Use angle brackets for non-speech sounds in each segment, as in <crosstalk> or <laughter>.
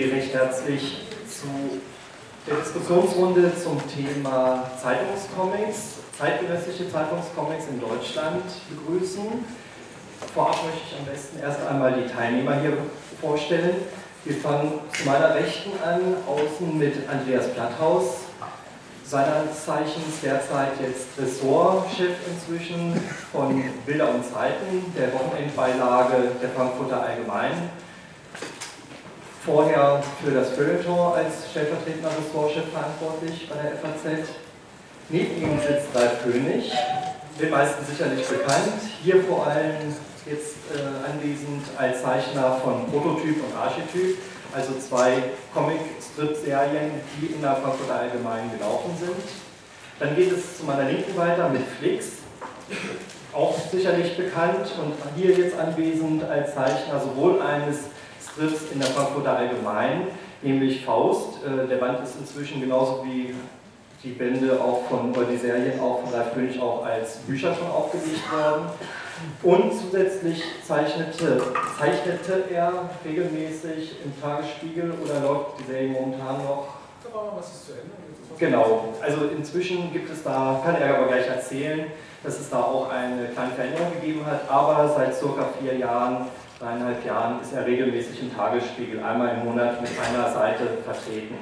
Sie recht herzlich zu der Diskussionsrunde zum Thema Zeitungscomics, zeitgenössische Zeitungscomics in Deutschland begrüßen. Vorab möchte ich am besten erst einmal die Teilnehmer hier vorstellen. Wir fangen zu meiner Rechten an, außen mit Andreas Platthaus, seiner Zeichens derzeit jetzt Ressortchef inzwischen von Bilder und Zeiten, der Wochenendbeilage der Frankfurter Allgemeinen. Vorher für das Feuilleton als stellvertretender Ressortchef verantwortlich bei der FAZ. Neben ihm sitzt Ralf König, den meisten sicherlich bekannt, hier vor allem jetzt äh, anwesend als Zeichner von Prototyp und Archetyp also zwei Comic-Strip-Serien, die in der Frankfurter Allgemeinen gelaufen sind. Dann geht es zu meiner Linken weiter mit Flix, auch sicherlich bekannt und hier jetzt anwesend als Zeichner sowohl eines Strips in der Frankfurter Allgemeinen, nämlich Faust. Äh, der Band ist inzwischen genauso wie die Bände auch von, oder die Serien auch von Ralf König auch als Bücher schon aufgelegt worden. Und zusätzlich zeichnete, zeichnete er regelmäßig im Tagesspiegel oder läuft die Serie momentan noch? Was ist zu Ende? Genau, also inzwischen gibt es da, kann er aber gleich erzählen, dass es da auch eine kleine Veränderung gegeben hat, aber seit circa vier Jahren, dreieinhalb Jahren ist er regelmäßig im Tagesspiegel einmal im Monat mit einer Seite vertreten.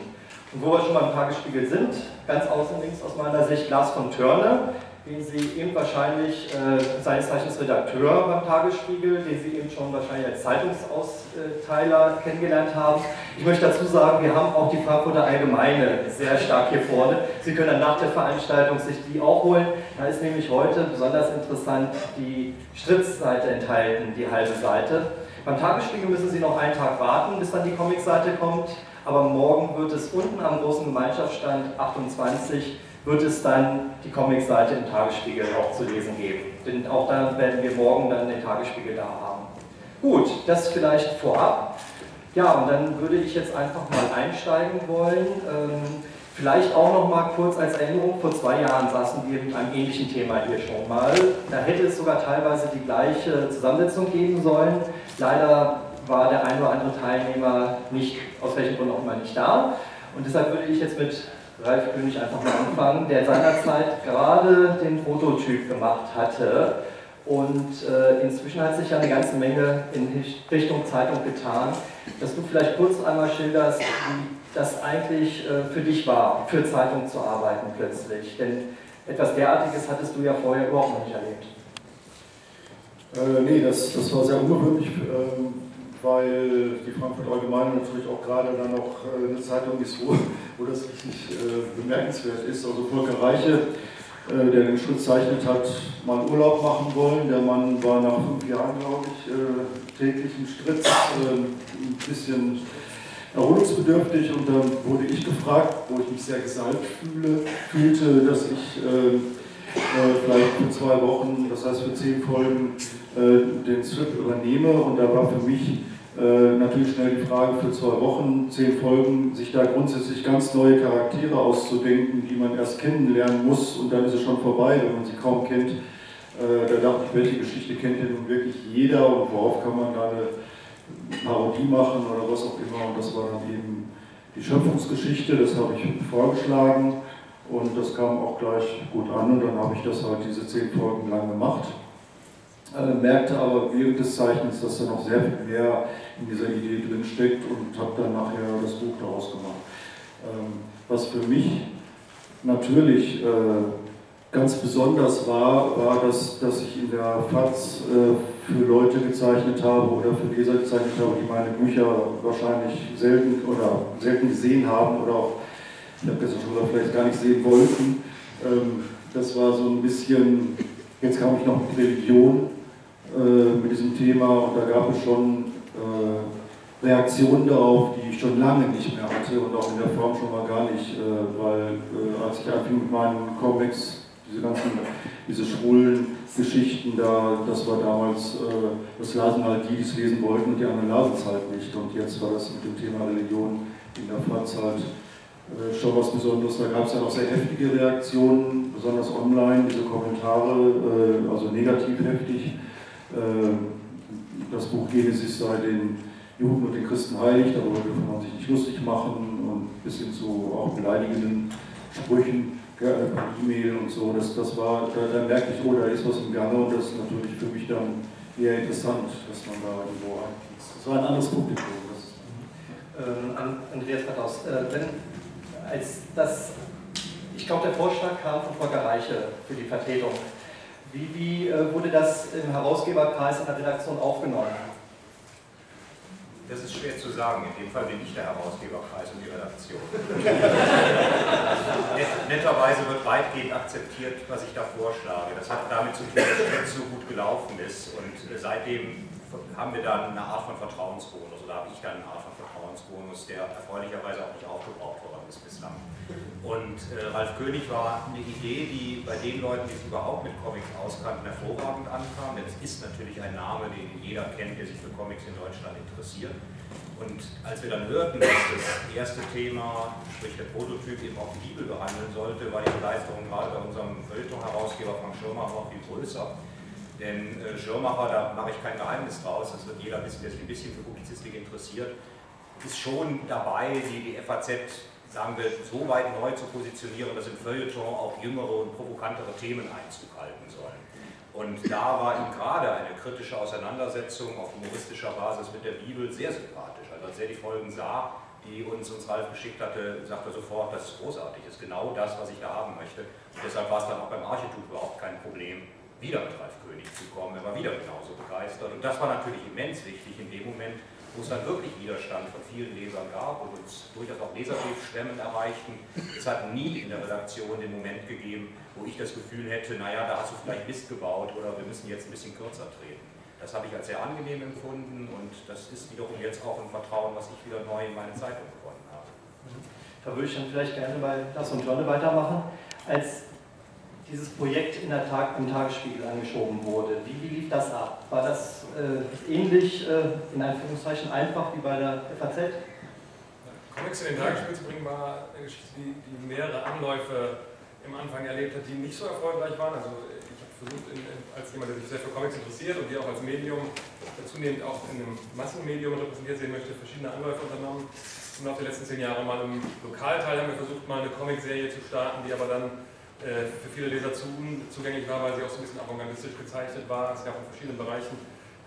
Und wo wir schon beim Tagesspiegel sind, ganz außen links aus meiner Sicht Lars von Törne, den Sie eben wahrscheinlich, äh, seines Zeichens Redakteur beim Tagesspiegel, den Sie eben schon wahrscheinlich als Zeitungsausteiler kennengelernt haben. Ich möchte dazu sagen, wir haben auch die Frankfurter Allgemeine sehr stark hier vorne. Sie können dann nach der Veranstaltung sich die auch holen. Da ist nämlich heute besonders interessant die Stritzseite enthalten, die halbe Seite. Beim Tagesspiegel müssen Sie noch einen Tag warten, bis dann die Comicseite kommt. Aber morgen wird es unten am großen Gemeinschaftsstand 28 wird es dann die Comicseite im Tagesspiegel auch zu lesen geben. Denn auch da werden wir morgen dann den Tagesspiegel da haben. Gut, das vielleicht vorab. Ja, und dann würde ich jetzt einfach mal einsteigen wollen. Ähm, vielleicht auch noch mal kurz als Erinnerung, vor zwei Jahren saßen wir mit einem ähnlichen Thema hier schon mal. Da hätte es sogar teilweise die gleiche Zusammensetzung geben sollen. Leider war der ein oder andere Teilnehmer nicht, aus welchem Grund auch immer nicht da. Und deshalb würde ich jetzt mit Ralf König einfach mal anfangen, der seinerzeit gerade den Prototyp gemacht hatte. Und äh, inzwischen hat sich ja eine ganze Menge in Richtung Zeitung getan. Dass du vielleicht kurz einmal schilderst, wie das eigentlich äh, für dich war, für Zeitung zu arbeiten plötzlich. Denn etwas derartiges hattest du ja vorher überhaupt noch nicht erlebt. Äh, nee, das, das war sehr ungewöhnlich. Ähm weil die Frankfurt Allgemeine natürlich auch gerade dann noch äh, eine Zeitung ist, wo, wo das richtig äh, bemerkenswert ist. Also Volker Reiche, äh, der den Schritt zeichnet hat, mal Urlaub machen wollen. Der Mann war nach fünf Jahren, glaube ich, äh, täglich im Stritz, äh, ein bisschen erholungsbedürftig und dann wurde ich gefragt, wo ich mich sehr gesalbt fühle, fühlte, dass ich äh, vielleicht für zwei Wochen, das heißt für zehn Folgen, den Strip übernehme und da war für mich äh, natürlich schnell die Frage für zwei Wochen, zehn Folgen, sich da grundsätzlich ganz neue Charaktere auszudenken, die man erst kennenlernen muss und dann ist es schon vorbei, wenn man sie kaum kennt. Äh, da dachte ich, welche Geschichte kennt denn nun wirklich jeder und worauf kann man da eine Parodie machen oder was auch immer. Und das war dann eben die Schöpfungsgeschichte, das habe ich vorgeschlagen und das kam auch gleich gut an und dann habe ich das halt diese zehn Folgen lang gemacht. Merkte aber während des Zeichnens, dass da noch sehr viel mehr in dieser Idee drin steckt und habe dann nachher das Buch daraus gemacht. Ähm, was für mich natürlich äh, ganz besonders war, war, dass, dass ich in der FAZ äh, für Leute gezeichnet habe oder für Leser gezeichnet habe, die meine Bücher wahrscheinlich selten oder selten gesehen haben oder auch, ich habe gestern schon gesagt, vielleicht gar nicht sehen wollten. Ähm, das war so ein bisschen, jetzt kam ich noch mit Religion äh, mit diesem Thema und da gab es schon äh, Reaktionen darauf, die ich schon lange nicht mehr hatte und auch in der Form schon mal gar nicht, äh, weil äh, als ich anfing mit meinen Comics, diese ganzen, diese schwulen Geschichten da, das war damals, das lasen halt die, die es lesen wollten und die anderen lasen es halt nicht und jetzt war das mit dem Thema Religion in der Faz halt schon was Besonderes. Da gab es ja auch sehr heftige Reaktionen, besonders online, diese Kommentare, also negativ heftig. Ähm, das Buch Genesis sei den Juden und den Christen heiligt, darüber dürfen man sich nicht lustig machen und bis hin zu auch beleidigenden Sprüchen per E-Mail und so. Das, das war, da, da merkte ich, oh, da ist was im Gange und das ist natürlich für mich dann eher interessant, dass man da irgendwo ein. Das war ein anderes Publikum. Ähm, Andreas Verdaus, äh, wenn als das, ich glaube, der Vorschlag kam von Volker Reiche für die Vertretung. Wie, wie äh, wurde das im Herausgeberkreis in der Redaktion aufgenommen? Das ist schwer zu sagen. In dem Fall bin ich der Herausgeberkreis und die Redaktion. <laughs> Netterweise wird weitgehend akzeptiert, was ich da vorschlage. Das hat damit zu tun, dass es so gut gelaufen ist. Und äh, seitdem haben wir dann eine Art von Vertrauensbonus oder habe ich dann eine Art von Vertrauensbonus, der erfreulicherweise auch nicht aufgebraucht worden ist bislang. Und äh, Ralf König war eine Idee, die bei den Leuten, die sich überhaupt mit Comics auskannten, hervorragend ankam. Denn es ist natürlich ein Name, den jeder kennt, der sich für Comics in Deutschland interessiert. Und als wir dann hörten, dass das erste Thema, sprich der Prototyp, eben auch die Bibel behandeln sollte, war die Begeisterung gerade bei unserem Feuilleton-Herausgeber Frank Schirmer noch viel größer. Denn äh, Schirmacher, da mache ich kein Geheimnis draus, das wird jeder wissen, der sich ein bisschen für Publizistik interessiert, ist schon dabei, die, die FAZ sagen wir, so weit neu zu positionieren, dass im Feuilleton auch jüngere und provokantere Themen Einzug halten sollen. Und da war ihm gerade eine kritische Auseinandersetzung auf humoristischer Basis mit der Bibel sehr sympathisch. Also als er die Folgen sah, die uns uns Ralf geschickt hatte, sagte er sofort, das ist großartig, das ist genau das, was ich da haben möchte. Und deshalb war es dann auch beim Archetyp überhaupt kein Problem, wieder mit Ralf König zu kommen. Er war wieder genauso begeistert. Und das war natürlich immens wichtig in dem Moment, wo es dann wirklich Widerstand von vielen Lesern gab und uns durchaus auch Leserbriefstämmen erreichten. Es hat nie in der Redaktion den Moment gegeben, wo ich das Gefühl hätte, naja, da hast du vielleicht Mist gebaut oder wir müssen jetzt ein bisschen kürzer treten. Das habe ich als sehr angenehm empfunden und das ist wiederum jetzt auch ein Vertrauen, was ich wieder neu in meine Zeitung gewonnen habe. Da würde ich dann vielleicht gerne bei Lass und Johnne weitermachen. Als dieses Projekt in der Tag, im Tagesspiegel angeschoben wurde. Wie lief das ab? War das äh, ähnlich, äh, in Anführungszeichen, einfach wie bei der FAZ? Comics in den Tagesspiegel zu bringen, war eine Geschichte, die, die, mehrere Anläufe im Anfang erlebt hat, die nicht so erfolgreich waren. Also ich habe versucht, in, in, als jemand, der sich sehr für Comics interessiert und die auch als Medium zunehmend auch in einem Massenmedium repräsentiert sehen möchte, verschiedene Anläufe unternommen. Und auch die letzten zehn Jahre mal im Lokalteil haben wir versucht, mal eine Comicserie zu starten, die aber dann äh, für viele Leser zu zugänglich war, weil sie auch so ein bisschen avantgardistisch gezeichnet war. Es gab in verschiedenen Bereichen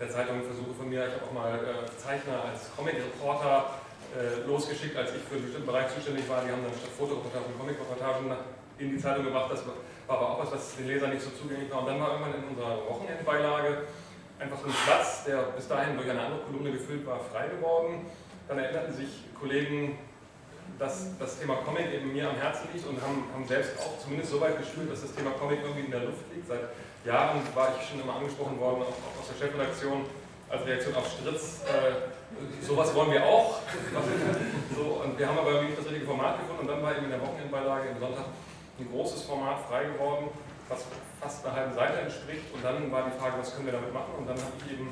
der Zeitung Versuche von mir. Ich habe auch mal äh, Zeichner als Comic-Reporter äh, losgeschickt, als ich für einen bestimmten Bereich zuständig war. Die haben dann statt Fotoreportagen Comic-Reportagen in die Zeitung gebracht. Das war aber auch was, was den Lesern nicht so zugänglich war. Und dann war irgendwann in unserer Wochenendbeilage einfach ein Platz, der bis dahin durch eine andere Kolumne gefüllt war, frei geworden. Dann erinnerten sich Kollegen dass das Thema Comic eben mir am Herzen liegt und haben, haben selbst auch zumindest so weit gespürt, dass das Thema Comic irgendwie in der Luft liegt. Seit Jahren war ich schon immer angesprochen worden, auch, aus der Chefredaktion, als Reaktion auf Stritz. Äh, sowas wollen wir auch. <laughs> so, und wir haben aber nicht das richtige Format gefunden und dann war eben in der Wochenendbeilage im Sonntag ein großes Format frei geworden, was fast einer halben Seite entspricht. Und dann war die Frage, was können wir damit machen? Und dann habe ich eben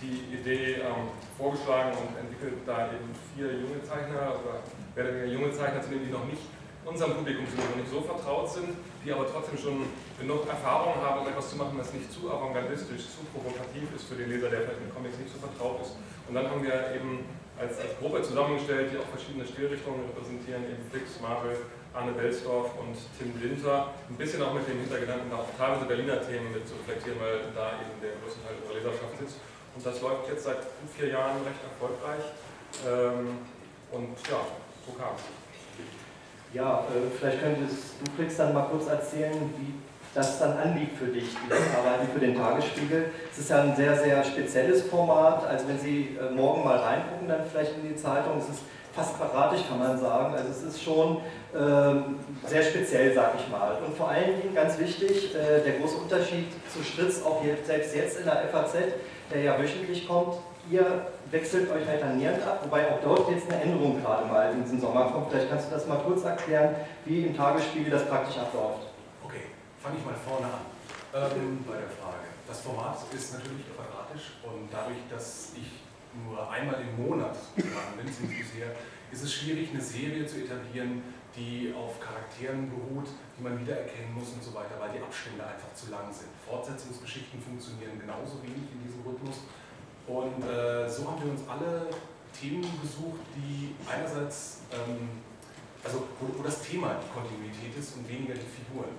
die Idee ähm, vorgeschlagen und entwickelt, da eben vier junge Zeichner oder mir junge Zeichner zu nehmen, die noch nicht unserem Publikum sind, noch nicht so vertraut sind, die aber trotzdem schon genug Erfahrung haben, um etwas zu machen, das nicht zu avantgardistisch, zu provokativ ist für den Leser, der vielleicht mit Comics nicht so vertraut ist. Und dann haben wir eben als, als Gruppe zusammengestellt, die auch verschiedene Stilrichtungen repräsentieren, eben Flix, Marvel, Arne Belsdorf und Tim Linter. Ein bisschen auch mit dem Hintergedanken, da auch teilweise Berliner Themen mit zu reflektieren, weil da eben der größte Teil unserer Leserschaft sitzt. Und das läuft jetzt seit vier Jahren recht erfolgreich. Ähm, und ja, so kam es. Ja, äh, vielleicht könntest du, Flix, dann mal kurz erzählen, wie das dann anliegt für dich, dieses Arbeiten für den Tagesspiegel. Es ist ja ein sehr, sehr spezielles Format. Also wenn Sie äh, morgen mal reingucken, dann vielleicht in die Zeitung, es ist fast quadratisch, kann man sagen. Also es ist schon ähm, sehr speziell, sag ich mal. Und vor allen Dingen ganz wichtig, äh, der große Unterschied zu Stritz, auch jetzt, selbst jetzt in der FAZ, der ja wöchentlich kommt, ihr wechselt euch alternierend ab, wobei auch dort jetzt eine Änderung gerade mal in diesem Sommer kommt. Vielleicht kannst du das mal kurz erklären, wie im Tagesspiegel das praktisch abläuft. Okay, fange ich mal vorne an ähm, bei der Frage. Das Format ist natürlich quadratisch und dadurch, dass ich nur einmal im Monat dran bin, bisher, ist es schwierig, eine Serie zu etablieren, die auf Charakteren beruht, die man wiedererkennen muss und so weiter, weil die Abstände einfach zu lang sind. Fortsetzungsgeschichten funktionieren genauso wenig in diesem Rhythmus Und äh, so haben wir uns alle Themen gesucht, die einerseits, ähm, also wo, wo, das Thema die Kontinuität ist und weniger die Figuren.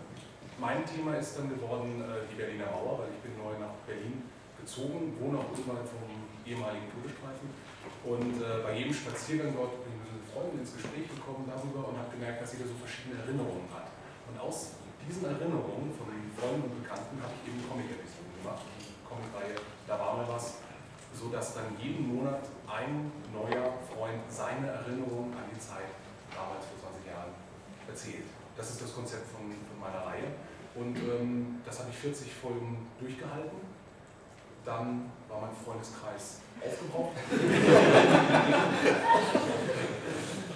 Mein Thema ist dann geworden äh, die Berliner Mauer, weil ich bin neu nach Berlin gezogen, wohne auch unweit vom ehemaligen Todesstreifen. Und äh, bei jedem Spaziergang dort bin ich mit Freunden ins Gespräch gekommen darüber und habe gemerkt, dass jeder so verschiedene Erinnerungen hat. Und aus diesen Erinnerungen von Freunden und Bekannten habe ich eben Comic-Episoden gemacht, die Comic-Reihe Da war mal was, sodass dann jeden Monat ein neuer Freund seine Erinnerungen an die Zeit damals vor 20 Jahren erzählt. Das ist das Konzept von, von meiner Reihe. Und ähm, das habe ich 40 Folgen durchgehalten. Dann war mein Freundeskreis aufgebraucht. <laughs>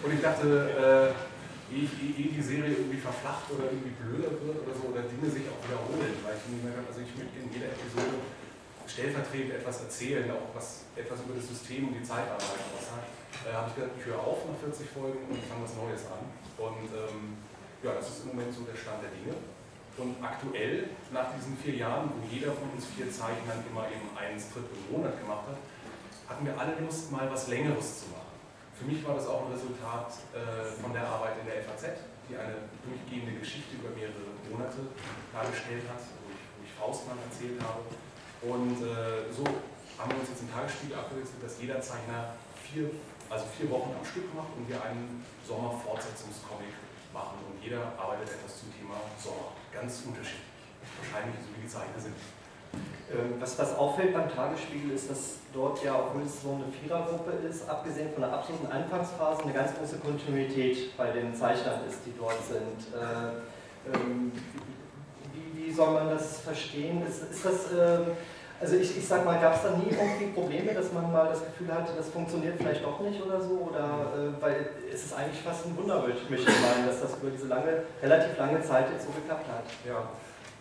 Und ich dachte, äh, ehe, ehe, die Serie irgendwie verflacht oder irgendwie blöder wird oder so, oder Dinge sich auch wiederholen, weil ich mir also ich möchte in jeder Episode stellvertretend etwas erzählen, auch was, etwas über das System und die Zeitarbeit was sagt. Äh, habe ich gedacht, ich höre auf nach 40 Folgen und fange was Neues an. Und ähm, ja, das ist im Moment so der Stand der Dinge. Und aktuell, nach diesen vier Jahren, wo jeder von uns vier Zeichnern immer eben einen Strip im Monat gemacht hat, hatten wir alle Lust, mal was Längeres zu machen. Für mich war das auch ein Resultat äh, von der Arbeit in der FAZ, die eine durchgehende Geschichte über mehrere Monate dargestellt hat, wo ich, wo ich Faustmann erzählt habe. Und äh, so haben wir uns jetzt im Tagesspiegel abgewechselt, dass jeder Zeichner vier, also vier Wochen am Stück macht und wir einen Sommerfortsetzungscomic machen und jeder arbeitet etwas zum Thema Sommer. Ganz unterschiedlich. Wahrscheinlich so wie die Zeichner sind. Ähm, was, was auffällt beim Tagesspiegel ist, dass dort ja, obwohl es so eine Vierergruppe ist, abgesehen von der absoluten Anfangsphase, eine ganz große Kontinuität bei den Zeichnern ist, die dort sind. Äh, ähm, wie, wie, soll man das verstehen? Ist, ist das, äh, also ich, ich sag mal, gab es da nie irgendwie Probleme, dass man mal das Gefühl hatte, das funktioniert vielleicht doch nicht oder so? Oder äh, weil es ist eigentlich fast ein Wunder, möchte ich meinen, dass das über diese lange, relativ lange Zeit jetzt so geklappt hat. Ja,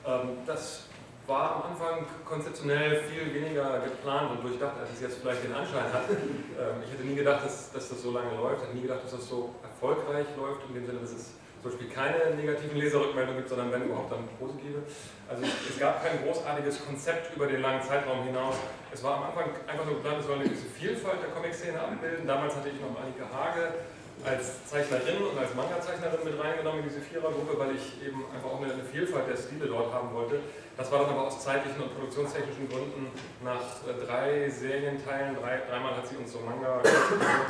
ähm, das war am Anfang konzeptionell viel weniger geplant und durchdacht, als es jetzt vielleicht den Anschein hat. Ähm, ich hätte nie gedacht, dass, dass das so lange läuft, hätte nie gedacht, dass das so erfolgreich läuft, in dem Sinne, dass es zum Beispiel keine negativen Leserrückmeldungen gibt, sondern wenn überhaupt dann positive. Also es gab kein großartiges Konzept über den langen Zeitraum hinaus. Es war am Anfang einfach nur geplant, es soll eine gewisse Vielfalt der Comic-Szene abbilden. Damals hatte ich noch Annika Hage als Zeichnerin und als Manga-Zeichnerin mit reingenommen in diese Vierergruppe, weil ich eben einfach auch eine, Vielfalt der Stile dort haben wollte. Das war dann aber aus zeitlichen und produktionstechnischen Gründen nach äh, drei Serienteilen, drei, dreimal hat sie uns so Manga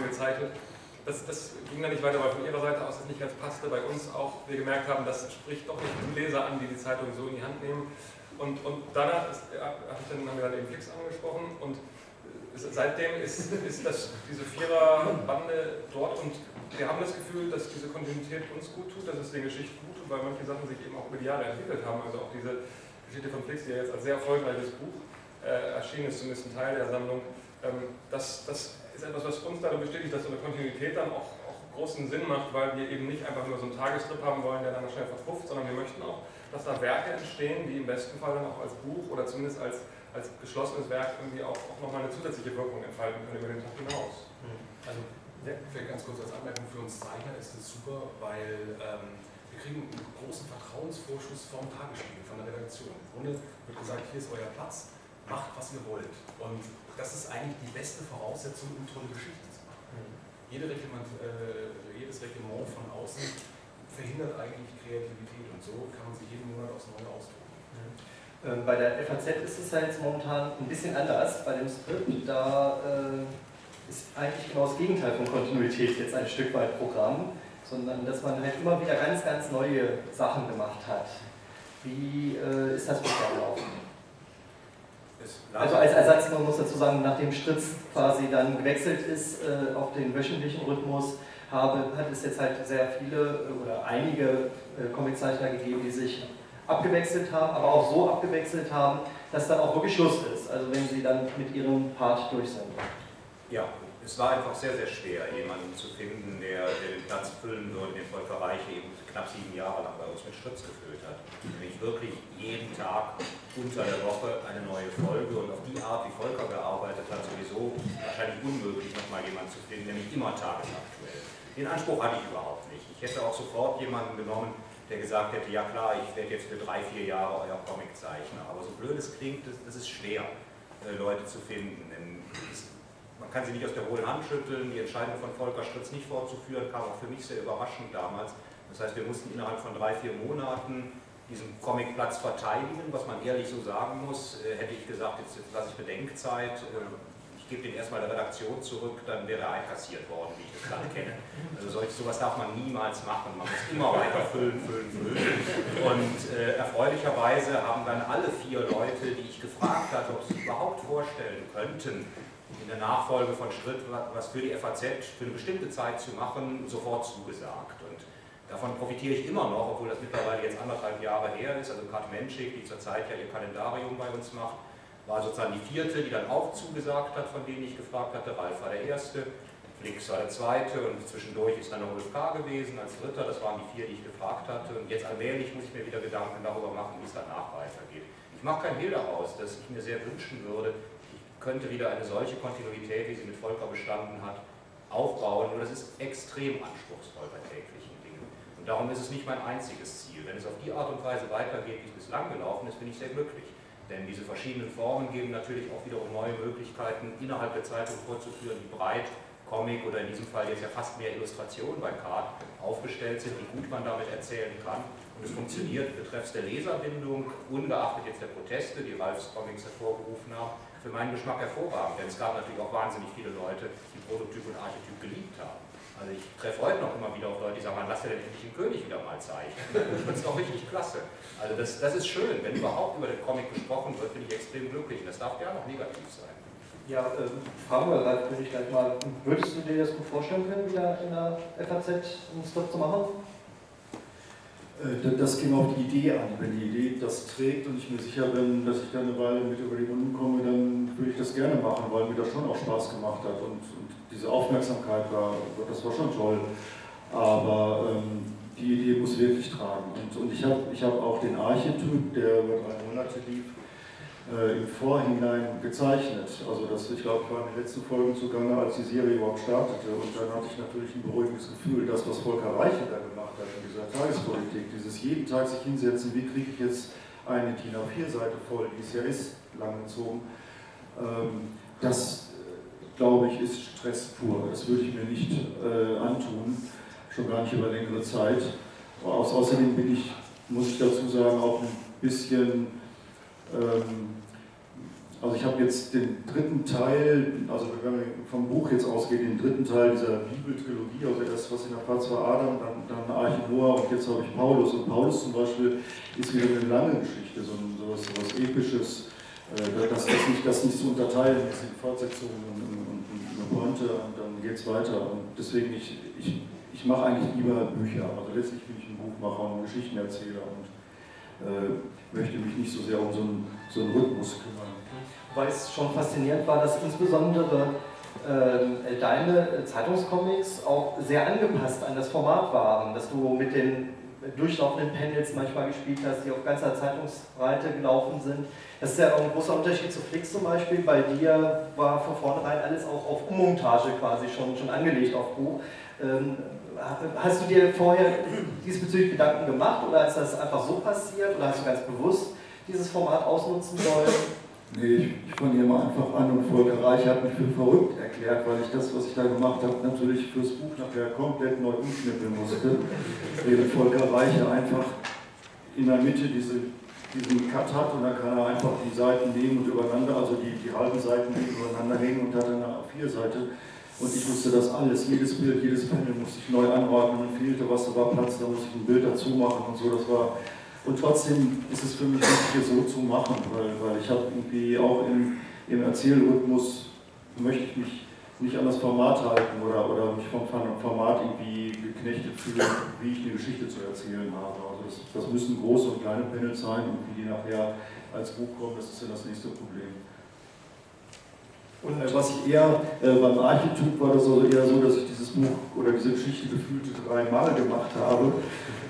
gezeichnet, das, das, ging dann nicht weiter, weil von ihrer Seite aus das nicht ganz passte. Bei uns auch, wir gemerkt haben, das spricht doch nicht die Leser an, die die Zeitung so in die Hand nehmen. Und, und danach ist, ja, ich dann, haben wir dann eben Flix angesprochen und seitdem ist, ist das, diese Vierer-Bande dort und wir haben das Gefühl, dass diese Kontinuität uns gut tut, dass es der Geschichte gut tut, weil manche Sachen sich eben auch über die Jahre entwickelt haben. Also auch diese Geschichte von Flix, die ja jetzt als sehr erfolgreiches Buch äh, erschienen ist, zumindest ein Teil der Sammlung, ähm, das, das ist etwas, was uns darin bestätigt, dass so eine Kontinuität dann auch, auch großen Sinn macht, weil wir eben nicht einfach nur so einen Tagestrip haben wollen, der dann schnell verpufft, sondern wir möchten auch, dass da Werke entstehen, die im besten Fall dann auch als Buch oder zumindest als, als geschlossenes Werk irgendwie auch, auch nochmal eine zusätzliche Wirkung entfalten können über den Tag hinaus. Mhm. Also, ja. vielleicht ganz kurz als Anmerkung für uns Zeichner ist das super, weil ähm, wir kriegen einen großen Vertrauensvorschuss vom Tagesspiegel, von der Redaktion. Im Grunde wird gesagt, hier ist euer Platz, macht was ihr wollt. Und das ist eigentlich die beste Voraussetzung, um tolle Geschichten zu machen. Mhm. Jede Reglement, äh, jedes Reglement von außen verhindert eigentlich Kreativität und so kann man sich jeden Monat aufs Neue ausdrücken. Mhm. Ähm, bei der FAZ ist es ja jetzt momentan ein bisschen anders. Bei dem Skript, da äh, ist eigentlich genau das Gegenteil von Kontinuität jetzt ein Stück weit Programm, sondern dass man halt immer wieder ganz, ganz neue Sachen gemacht hat. Wie äh, ist das bisher gelaufen? Also als Ersatz, man muss dazu sagen, nachdem Stritz quasi dann gewechselt ist äh, auf den wöchentlichen Rhythmus, habe, hat es jetzt halt sehr viele äh, oder einige äh, Comiczeichner gegeben, die sich abgewechselt haben, aber auch so abgewechselt haben, dass dann auch wirklich Schluss ist, also wenn sie dann mit ihrem Part durch sind. Ja, es war einfach sehr, sehr schwer, jemanden zu finden, der, der den Platz füllen würde, den Volker Reich eben knapp sieben Jahre lang bei uns mit Schritz gefüllt hat. Nämlich wirklich jeden Tag unter der Woche eine neue Folge und auf die Art, wie Volker gearbeitet hat, sowieso wahrscheinlich unmöglich, nochmal jemanden zu finden, nämlich immer tagesaktuell. Den Anspruch hatte ich überhaupt nicht. Ich hätte auch sofort jemanden genommen, der gesagt hätte, ja klar, ich werde jetzt für drei, vier Jahre euer Comiczeichner. Aber so blöd es klingt, das, das ist schwer. äh, Leute zu finden. Denn man kann sie nicht aus der hohlen Hand schütteln. Die Entscheidung von Volker Stritz nicht vorzuführen, kam auch für mich sehr überraschend damals. Das heißt, wir mussten innerhalb von drei, vier Monaten diesen Comicplatz verteidigen, was man ehrlich so sagen muss. Äh, hätte ich gesagt, jetzt, jetzt lasse ich Bedenkzeit, äh, ich gebe den erstmal der Redaktion zurück, dann wäre er einkassiert worden, wie ich das gerade kenne. Also solch, sowas darf man niemals machen. Man muss immer weiter füllen, füllen, füllen. Und äh, erfreulicherweise haben dann alle vier Leute, die ich gefragt hatte, ob sie sich überhaupt vorstellen könnten, in der Nachfolge von Schritt was für die FAZ für eine bestimmte Zeit zu machen, sofort zugesagt. Und davon profitiere ich immer noch, obwohl das mittlerweile jetzt anderthalb Jahre her ist. Also Kat Menschik, die zurzeit ja ihr Kalendarium bei uns macht, war sozusagen die vierte, die dann auch zugesagt hat, von denen ich gefragt hatte. Ralf war der erste, Flix war der zweite und zwischendurch ist dann noch Ulf K. gewesen als dritter. Das waren die vier, die ich gefragt hatte. Und jetzt allmählich muss ich mir wieder Gedanken darüber machen, wie es danach weitergeht. Ich mache kein Hehl daraus, dass ich mir sehr wünschen würde, könnte wieder eine solche Kontinuität, wie sie mit Volker bestanden hat, aufbauen. Nur das ist extrem anspruchsvoll bei täglichen Dingen. Und darum ist es nicht mein einziges Ziel. Wenn es auf die Art und Weise weitergeht, wie es bislang gelaufen ist, bin ich sehr glücklich. Denn diese verschiedenen Formen geben natürlich auch wiederum neue Möglichkeiten, innerhalb der Zeitung vorzuführen, wie breit Comic oder in diesem Fall jetzt ja fast mehr Illustrationen bei Card aufgestellt sind, wie gut man damit erzählen kann. Und es funktioniert betreffs der Leserbindung, ungeachtet jetzt der Proteste, die Ralfs Comics hervorgerufen haben, für meinen Geschmack hervorragend. Denn es gab natürlich auch wahnsinnig viele Leute, die Prototyp und Archetyp geliebt haben. Also ich treffe heute noch immer wieder auf Leute, die sagen, man lass dir den endlich den König wieder mal. Ich finde es doch richtig klasse. Also das, das ist schön, wenn überhaupt über den Comic gesprochen wird, bin ich extrem glücklich. Und das darf gerne auch negativ sein. Ja, äh, fragen wir Ralf, würde ich gleich mal. Würdest du dir das gut vorstellen können, wieder in der FAZ einen Stop zu machen? Äh, das ging auf die Idee an. Wenn die Idee das trägt und ich mir sicher bin, dass ich da eine Weile mit über die Runden komme, dann würde ich das gerne machen, weil mir das schon auch Spaß gemacht hat. Und, und diese Aufmerksamkeit war, das war schon toll. Aber ähm, die Idee muss wirklich tragen. Und, und ich habe ich hab auch den Archetyp, der über drei Monate lief, äh, im Vorhinein gezeichnet. Also das, ich glaube, ich war in den letzten Folgen zugange, als die Serie überhaupt startete. Und dann hatte ich natürlich ein beruhigendes Gefühl, das, was Volker Reiche da gemacht hat in dieser Tagespolitik, dieses jeden Tag sich hinsetzen, wie kriege ich jetzt eine DIN A4-Seite voll, wie es ja ist, langgezogen, ähm, das glaube ich, ist Stress pur. Das würde ich mir nicht äh, antun, schon gar nicht über längere Zeit. Außerdem bin ich, muss ich dazu sagen, auch ein bisschen, ähm, also ich habe jetzt den dritten Teil, also wenn man vom Buch jetzt ausgeht, den dritten Teil dieser Bibeltrilogie, also erst was in der Pfalz war Adam, dann, dann Arche Noah und jetzt habe ich Paulus. Und Paulus zum Beispiel ist wieder eine lange Geschichte, so, so, was, so was Episches äh, dass das nicht, das nicht zu unterteilen ist in Fortsetzungen und, und, und eine Pointe und dann geht es weiter. Und deswegen, ich, ich, ich mache eigentlich lieber Bücher. Also letztlich bin ich ein Buchmacher und ein Geschichtenerzähler und äh, möchte mich nicht so sehr um so einen, so einen Rhythmus kümmern. Weil es schon faszinierend war, dass insbesondere äh, deine Zeitungscomics auch sehr angepasst an das Format waren, dass du mit den durchlaufenden Panels manchmal gespielt hast, die auf ganzer Zeitungsbreite gelaufen sind. Das ist ja auch ein großer Unterschied zu Flix zum Beispiel. Bei dir war von vornherein alles auch auf Ummontage quasi schon, schon angelegt auf Buch. Ähm, hast du dir vorher diesbezüglich Gedanken gemacht oder ist das einfach so passiert oder hast du ganz bewusst dieses Format ausnutzen wollen? Nee, ich, ich fange mal einfach an und Volker Reich hat mich für verrückt erklärt, weil ich das, was ich da gemacht habe, natürlich fürs Buch nachher komplett neu umschnippeln musste. Während Volker Reich einfach in der Mitte diese, diesen Cut hat und dann kann er einfach die Seiten nehmen und übereinander, also die, die halben Seiten übereinander hängen und hat dann eine A4-Seite. Und ich musste das alles, jedes Bild, jedes Panel musste ich neu anordnen und fehlte was, da war Platz, da musste ich ein Bild dazu machen und so. Das war und trotzdem ist es für mich wichtig, so zu machen, weil, weil ich habe irgendwie auch im, im Erzählrhythmus, möchte ich mich nicht an das Format halten oder, oder mich vom Format irgendwie geknechtet fühlen, wie ich eine Geschichte zu erzählen habe. Also das, das müssen große und kleine Panels sein und wie die nachher als Buch kommen, das ist ja das nächste Problem. Und äh, was ich eher äh, beim Archetyp war das also eher so, dass ich dieses Buch oder diese Geschichte gefühlt dreimal gemacht habe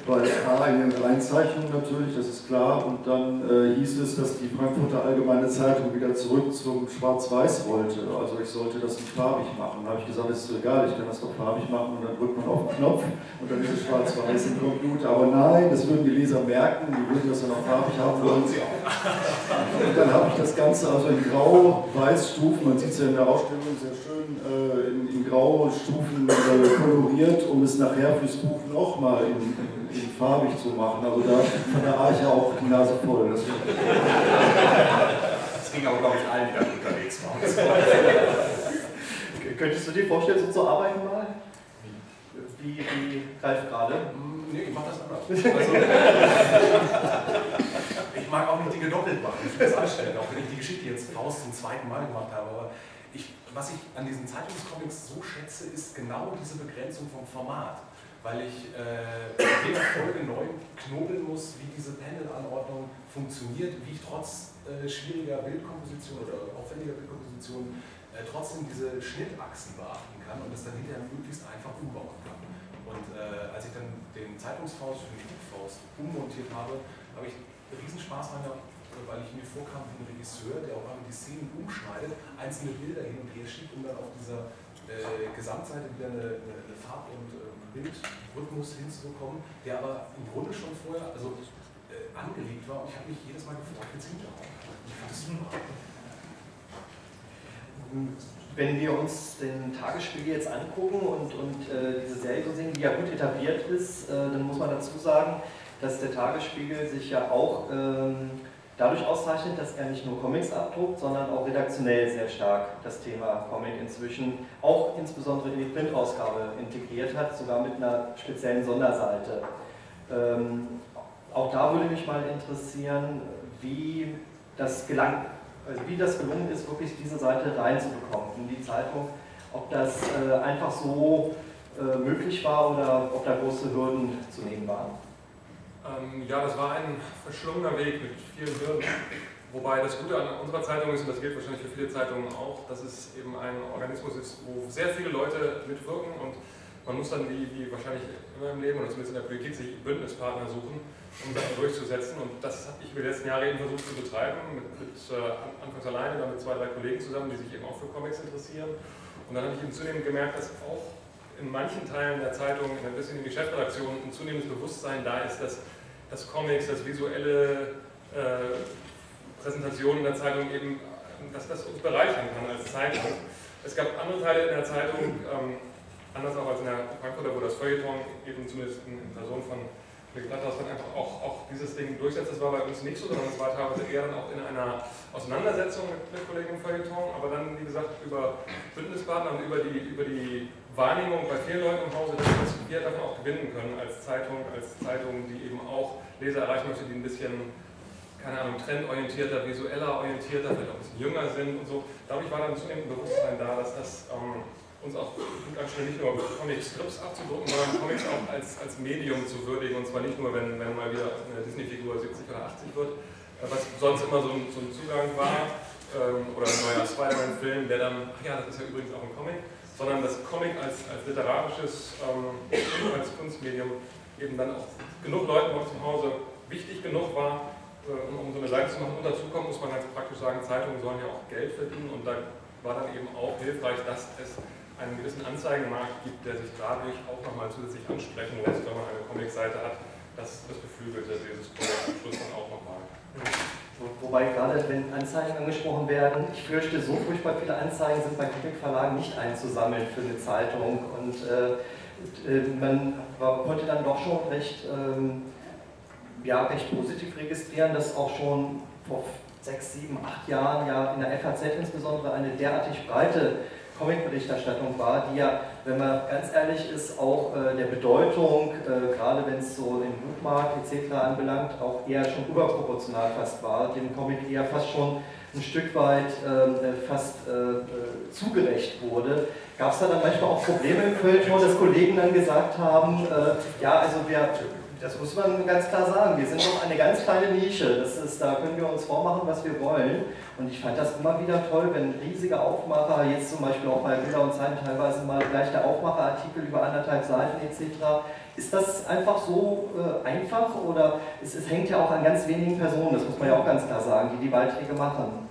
weil A in den Reinzeichnungen natürlich, das ist klar, und dann äh, hieß es, dass die Frankfurter Allgemeine Zeitung wieder zurück zum Schwarz-Weiß wollte. Also ich sollte das nicht farbig machen. Da habe ich gesagt, das ist egal, ich kann das doch farbig machen und dann drückt man auf den Knopf und dann ist es schwarz-weiß im Computer. Aber nein, das würden die Leser merken, die würden das dann auch farbig haben wollen. und dann habe ich das Ganze also in Grau-Weiß-Stufen, man sieht es ja in der Ausstellung sehr schön, äh, in, in Grau-Stufen äh, koloriert, um es nachher fürs Buch nochmal in, in, in, farbig zu machen. Also da von der Arche auch die Nase voll. Das, das ging aber, glaube ich, allen, die da unterwegs waren. Könntest du dir vorstellen, so zu arbeiten mal? Wie, wie greift gerade? Nee, ich mach das anders. Also, <laughs> ich mag auch nicht Dinge doppelt machen. Ich will das anstellen, auch wenn ich die Geschichte jetzt raus zum zweiten Mal gemacht habe. Aber ich, was ich an diesen Zeitungscomics so schätze, ist genau diese Begrenzung vom Format. Weil ich äh, in jeder Folge neu knobeln muss, wie diese Panel-Anordnung funktioniert, wie ich trotz äh, schwieriger Bildkomposition oder aufwendiger Bildkomposition äh, trotzdem diese Schnittachsen beachten kann und das dann hinterher möglichst einfach umbauen kann. Und äh, als ich dann den Zeitungsfaust für den Stückfaust ummontiert habe, habe ich Riesenspaß daran gehabt, weil ich mir vorkam wie ein Regisseur, der auch einmal die Szenen umschneidet, einzelne Bilder hin und her schiebt, um dann auf dieser äh, Gesamtseite wieder eine, eine, eine Farb- und äh, Bildrhythmus hinzubekommen, der aber im Grunde schon vorher also, äh, angelegt war und ich habe mich jedes Mal gefreut, es hinterhauen. Ich. Wenn wir uns den Tagesspiegel jetzt angucken und, und äh, diese Serie so sehen, die ja gut etabliert ist, äh, dann muss man dazu sagen, dass der Tagesspiegel sich ja auch ähm, dadurch auszeichnet, dass er nicht nur Comics abdruckt, sondern auch redaktionell sehr stark das Thema Comic inzwischen auch insbesondere in die Printausgabe integriert hat, sogar mit einer speziellen Sonderseite. Ähm, auch da würde mich mal interessieren, wie das gelang, also wie das gelungen ist, wirklich diese Seite reinzubekommen in die Zeitung, ob das äh, einfach so äh, möglich war oder ob da große Hürden zu nehmen waren. Ähm, ja, das war ein verschlungener Weg mit vielen Hürden. Wobei das Gute an unserer Zeitung ist, und das gilt wahrscheinlich für viele Zeitungen auch, dass es eben ein Organismus ist, wo sehr viele Leute mitwirken und man muss dann, wie, wie wahrscheinlich immer im Leben oder zumindest in der Politik, sich Bündnispartner suchen, um Sachen durchzusetzen. Und das habe ich über die letzten Jahre eben versucht zu betreiben, mit, mit äh, anfangs alleine, dann mit zwei, drei Kollegen zusammen, die sich eben auch für Comics interessieren. Und dann habe ich eben zunehmend gemerkt, dass auch in manchen Teilen der Zeitung, ein bisschen in die Chefredaktion, ein zunehmendes Bewusstsein da ist, dass dass Comics, dass visuelle äh, Präsentationen der Zeitung eben, dass das uns bereichern kann als Zeitung. Es gab andere Teile in der Zeitung, ähm, anders auch als in der Frankfurter, wo das Feuilleton eben zumindest in, Person von Mick Platthaus dann einfach auch, auch dieses Ding durchsetzt. Das war bei uns nicht so, sondern es war teilweise eher dann auch in einer Auseinandersetzung mit, mit Kollegen im Feuilleton, aber dann, wie gesagt, über Bündnispartner und über die, über die Wahrnehmung bei vielen Leuten im Hause, dass wir davon auch gewinnen können als Zeitung, als Zeitung, die eben auch Leser erreichen möchte, die ein bisschen, keine Ahnung, trendorientierter, visueller orientierter, vielleicht auch ein bisschen jünger sind und so. Dadurch war dann zunehmend ein Bewusstsein da, dass das ähm, uns auch gut anstelle, nicht nur Comic-Scripts abzudrucken, sondern Comics auch als, als Medium zu würdigen. Und zwar nicht nur, wenn, wenn mal wieder eine Disney-Figur 70 oder 80 wird, äh, was sonst immer so ein, so ein Zugang war, ähm, oder ein neuer Spider-Man-Film, der dann, ach ja, das ist ja übrigens auch ein Comic, sondern das Comic als, als literarisches, ähm, <clears throat> als Kunstmedium eben dann auch genug Leuten uns im Hause wichtig genug war, äh, um, so eine Seite zu machen. Und dazu kommt, muss man ganz praktisch sagen, Zeitungen sollen ja auch Geld verdienen und da war dann eben auch hilfreich, dass es einen gewissen Anzeigenmarkt gibt, der sich dadurch auch nochmal zusätzlich ansprechen lässt, wenn man eine Comicseite hat. Das, das beflügelte dieses Projekt am Schluss dann auch nochmal. Wobei gerade, wenn Anzeigen angesprochen werden, ich fürchte, so furchtbar viele Anzeigen sind bei Comicverlagen nicht einzusammeln für eine Zeitung. Und äh, äh, man konnte dann doch schon recht, ähm, ja, recht positiv registrieren, dass auch schon vor sechs, sieben, acht Jahren ja in der FAZ insbesondere eine derartig breite Comicberichterstattung war, die ja, wenn man ganz ehrlich ist, auch äh, der Bedeutung, äh, gerade wenn es so den Buchmarkt etc. anbelangt, auch eher schon überproportional fast war, dem Comic eher fast schon ein Stück weit ähm, äh, fast äh, zugerecht wurde. Gab es da dann manchmal auch Probleme im Feuilleton, dass Kollegen dann gesagt haben, äh, ja, also wir, das muss man ganz klar sagen, wir sind doch eine ganz kleine Nische, das ist, da können wir uns vormachen, was wir wollen. Und ich fand das immer wieder toll, wenn riesige Aufmacher, jetzt zum Beispiel auch bei Bilder und Zeiten teilweise mal gleich der Aufmacherartikel über anderthalb Seiten etc., ist das einfach so äh, einfach oder es, es, hängt ja auch an ganz wenigen Personen, das muss man ja auch ganz klar sagen, die die Beiträge machen?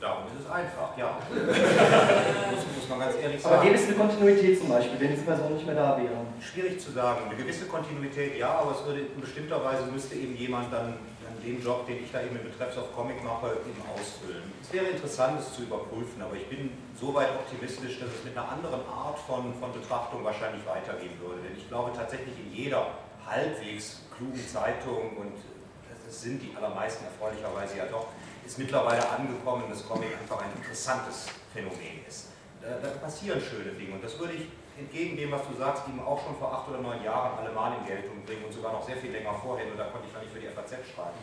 Darum ist es einfach, ja. muss, muss man ganz ehrlich sagen. Aber gäbe es eine Kontinuität zum Beispiel, wenn diese Person nicht mehr da wäre? Schwierig zu sagen. Eine gewisse Kontinuität ja, aber es würde in bestimmter Weise müsste eben jemand dann an dem Job, den ich da eben in Betreffs auf Comic mache, eben ausfüllen. Es wäre interessant, es zu überprüfen, aber ich bin soweit optimistisch, dass es mit einer anderen Art von, von Betrachtung wahrscheinlich weitergehen würde. Denn ich glaube tatsächlich in jeder halbwegs klugen Zeitung und das sind die allermeisten erfreulicherweise ja doch, ist mittlerweile angekommen, dass Comic einfach ein interessantes Phänomen ist. Da, da passieren schöne Dinge und das würde ich entgegen dem, was du sagst, eben auch schon vor acht oder neun Jahren alle Mal in Geltung bringen und sogar noch sehr viel länger vorher, und da konnte ich noch nicht für die FAZ schreiben.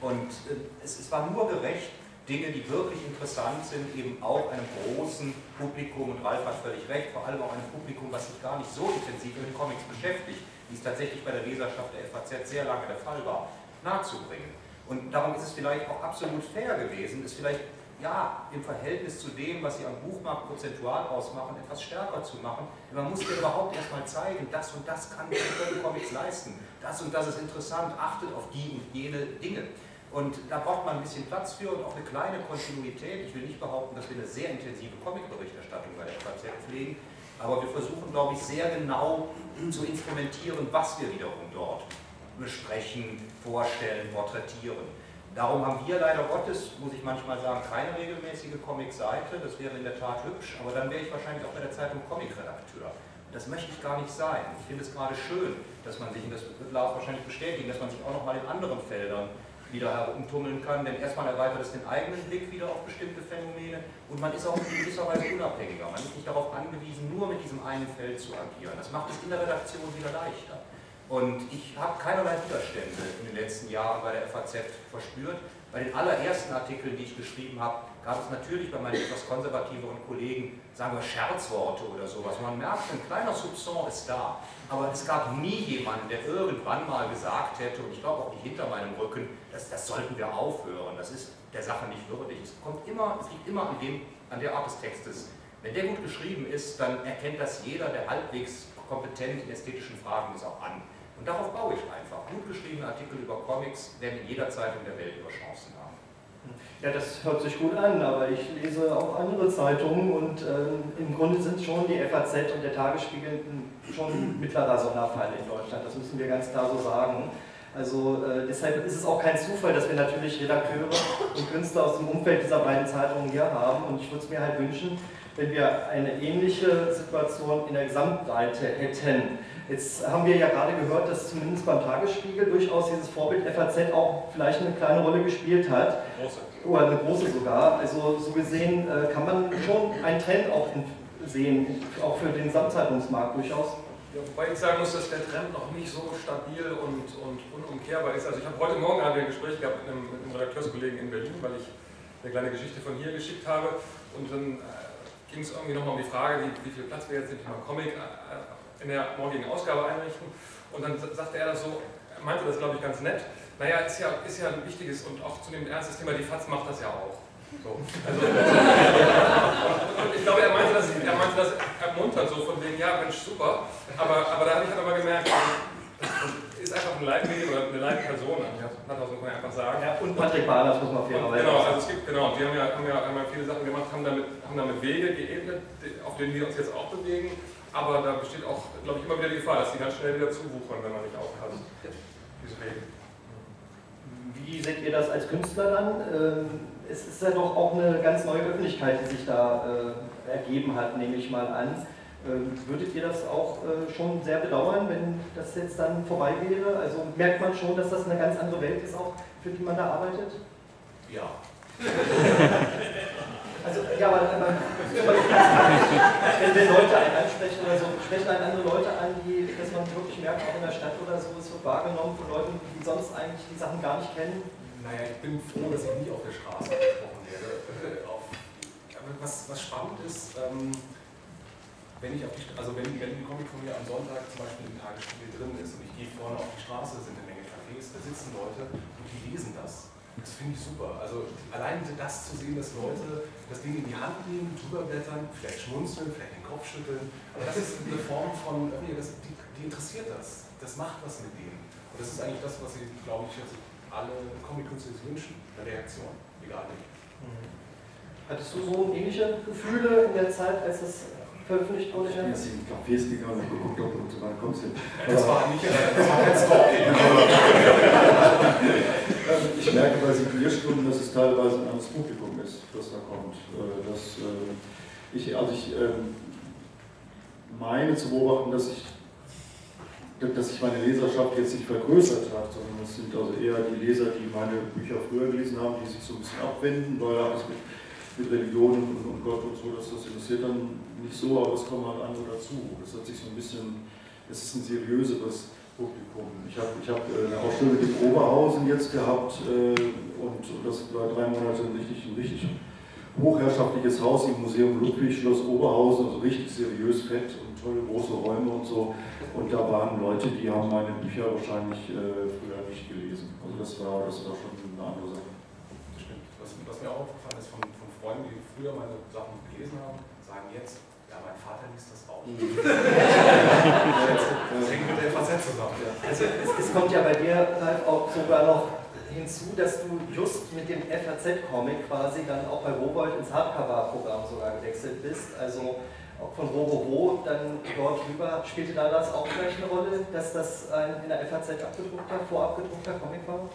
Und äh, es, es war nur gerecht, Dinge, die wirklich interessant sind, eben auch einem großen Publikum, und Ralf hat völlig recht, vor allem auch einem Publikum, was sich gar nicht so intensiv mit Comics beschäftigt, wie es tatsächlich bei der Leserschaft der FAZ sehr lange der Fall war, nahezubringen. Und darum ist es vielleicht auch absolut fair gewesen, es vielleicht ja, im Verhältnis zu dem, was sie am Buchmarkt prozentual ausmachen, etwas stärker zu machen. Man muss dir überhaupt erstmal zeigen, das und das kann können Comics leisten, das und das ist interessant, achtet auf die und jene Dinge. Und da braucht man ein bisschen Platz für und auch eine kleine Kontinuität. Ich will nicht behaupten, dass wir eine sehr intensive Comic-Berichterstattung bei der FAZ pflegen, aber wir versuchen, glaube ich, sehr genau zu instrumentieren, was wir wiederum dort besprechen, vorstellen, porträtieren. Darum haben wir leider Gottes, muss ich manchmal sagen, keine regelmäßige Comic-Seite. Das wäre in der Tat hübsch, aber dann wäre ich wahrscheinlich auch bei der Zeitung Comic-Redakteur. Das möchte ich gar nicht sein. Ich finde es gerade schön, dass man sich, und das wird Lars wahrscheinlich bestätigen, dass man sich auch noch mal in anderen Feldern wieder herumtummeln kann, denn erstmal erweitert es den eigenen Blick wieder auf bestimmte Phänomene und man ist auch in gewisser Weise unabhängiger. Man ist nicht darauf angewiesen, nur mit diesem einen Feld zu agieren. Das macht es in der Redaktion wieder leichter. Und ich habe keinerlei Widerstände in den letzten Jahren bei der FAZ verspürt. Bei den allerersten Artikeln, die ich geschrieben habe, gab es natürlich bei meinen etwas konservativeren Kollegen, sagen wir, Scherzworte oder sowas. Man merkt, ein kleiner Soupçon ist da. Aber es gab nie jemanden, der irgendwann mal gesagt hätte, und ich glaube auch nicht hinter meinem Rücken, das, das sollten wir aufhören. Das ist der Sache nicht würdig. Es, kommt immer, es liegt immer an, dem, an der Art des Textes. Wenn der gut geschrieben ist, dann erkennt das jeder, der halbwegs kompetent in ästhetischen Fragen ist, auch an. Und darauf baue ich einfach. Gut geschriebene Artikel über Comics werden in jeder Zeitung der Welt ihre Chancen haben. Ja, das hört sich gut an, aber ich lese auch andere Zeitungen und ähm, im Grunde sind schon die FAZ und der Tagesspiegel schon mittlerer Sonderfall in Deutschland. Das müssen wir ganz klar so sagen. Also äh, deshalb ist es auch kein Zufall, dass wir natürlich Redakteure und Künstler aus dem Umfeld dieser beiden Zeitungen hier haben. Und ich würde es mir halt wünschen, wenn wir eine ähnliche Situation in der Gesamtbreite hätten. Jetzt haben wir ja gerade gehört, dass zumindest beim Tagesspiegel durchaus dieses Vorbild FAZ auch vielleicht eine kleine Rolle gespielt hat. Große. Oder eine große sogar. Also so gesehen äh, kann man schon einen Trend auch sehen, auch für den Gesamtzeitungsmarkt durchaus. Ja, wobei ich sagen muss, dass der Trend noch nicht so stabil und, und unumkehrbar ist. Also ich habe heute Morgen ein Gespräch gehabt mit einem, mit einem Redakteurskollegen in Berlin, weil ich eine kleine Geschichte von hier geschickt habe. Und dann äh, ging es irgendwie nochmal um die Frage, wie, wie viel Platz wir jetzt im Thema Comic äh, in der morgigen Ausgabe einrichten. Und dann sagte er das so, er meinte das glaube ich ganz nett. Naja, ist ja, ist ja ein wichtiges und auch zunehmend ernstes Thema, die FAZ macht das ja auch. So. Also, <laughs> und ich glaube, er meinte, das, er meinte das ermuntert, so von wegen, ja, Mensch, super. Aber, aber da habe ich halt aber gemerkt, das ist einfach ein Leitmedium oder eine Leitperson. Ja, Platthaus muss man einfach sagen. Ja, und Patrick Bahn, das muss man fairerweise Genau, also es gibt, genau, wir haben ja, haben ja, ja viele Sachen gemacht, haben damit, haben damit Wege geebnet, auf denen wir uns jetzt auch bewegen. Aber da besteht auch, glaube ich, immer wieder die Gefahr, dass die ganz schnell wieder zuwuchern, wenn man nicht aufpasst. Deswegen. Wie seht ihr das als Künstler dann? Ähm, es ist ja doch auch eine ganz neue Öffentlichkeit, die sich da äh, ergeben hat, nehme ich mal an. Ähm, würdet ihr das auch äh, schon sehr bedauern, wenn das jetzt dann vorbei wäre? Also merkt man schon, dass das eine ganz andere Welt ist, auch für die man da arbeitet? Ja. <laughs> Also, ja, aber, aber wenn, wenn Leute einen ansprechen oder so, sprechen einen andere Leute an, die, wirklich merkt, auch in der Stadt oder so, es wird wahrgenommen von Leuten, die sonst eigentlich die Sachen gar nicht kennen. Naja, ich bin froh, dass ich nie auf der Straße gesprochen werde. Auf, aber was, was spannend ist, ähm, wenn ich auf die, also wenn, wenn ein Comic von mir am Sonntag zum Beispiel im Tagesspiegel drin ist und ich gehe vorne auf die Straße, sind eine Menge Cafés, da sitzen Leute und die lesen das das finde ich super. Also allein das zu sehen, dass Leute das Ding in die Hand nehmen, drüber blättern, vielleicht schmunzeln, vielleicht den Kopf schütteln. Aber das ist eine Form von, das, die, die, interessiert das. Das macht was mit denen. Und das ist eigentlich das, was sie, glaube ich, alle Comic-Künstler wünschen. Eine Reaktion, egal wie. Mhm. Hattest du so ähnliche Gefühle in der Zeit, als das veröffentlicht wurde? Ich bin jetzt in Cafés gegangen und geguckt, ob und so weiter kommt. Das war nicht, das war. Ähm, <laughs> ich merke bei Signierstunden, dass es teilweise ein anderes Publikum ist, das da kommt. Äh, das, äh, ich, also ich ähm, meine zu beobachten, dass sich dass sich meine Leserschaft jetzt nicht vergrößert hat, sondern es sind also eher die Leser, die meine Bücher früher gelesen haben, die sich so ein bisschen abwenden, weil alles mit, mit Religion und, und, Gott und so, das, das interessiert dann nicht so, aber es kommen halt andere dazu. Das hat sich so ein bisschen, es ist ein seriöseres Publikum. Ich habe ich hab äh, eine Ausstellung mit dem Oberhausen jetzt gehabt äh, und das war drei Monate richtig, ein richtig hochherrschaftliches Haus im Museum Ludwig, Schloss Oberhausen, also richtig seriös, fett und tolle große Räume und so. Und da waren Leute, die haben meine Bücher wahrscheinlich äh, früher nicht gelesen. Also das war, das war schon eine andere Sache. Das stimmt. Was, was mir auch aufgefallen ist von, von Freunden, die früher meine Sachen gelesen haben, sagen jetzt, ja, mein Vater liest das auch. <laughs> <laughs> Das hängt mit der FAZ zusammen. Also es, es kommt ja bei dir halt auch sogar noch hinzu, dass du just mit dem FAZ-Comic quasi dann auch bei Robold ins Hardcover-Programm sogar gewechselt bist. Also auch von Rorobo dann dort rüber. Spielte da das auch vielleicht eine Rolle, dass das ein in der FAZ abgedruckter, vorabgedruckter Comic war?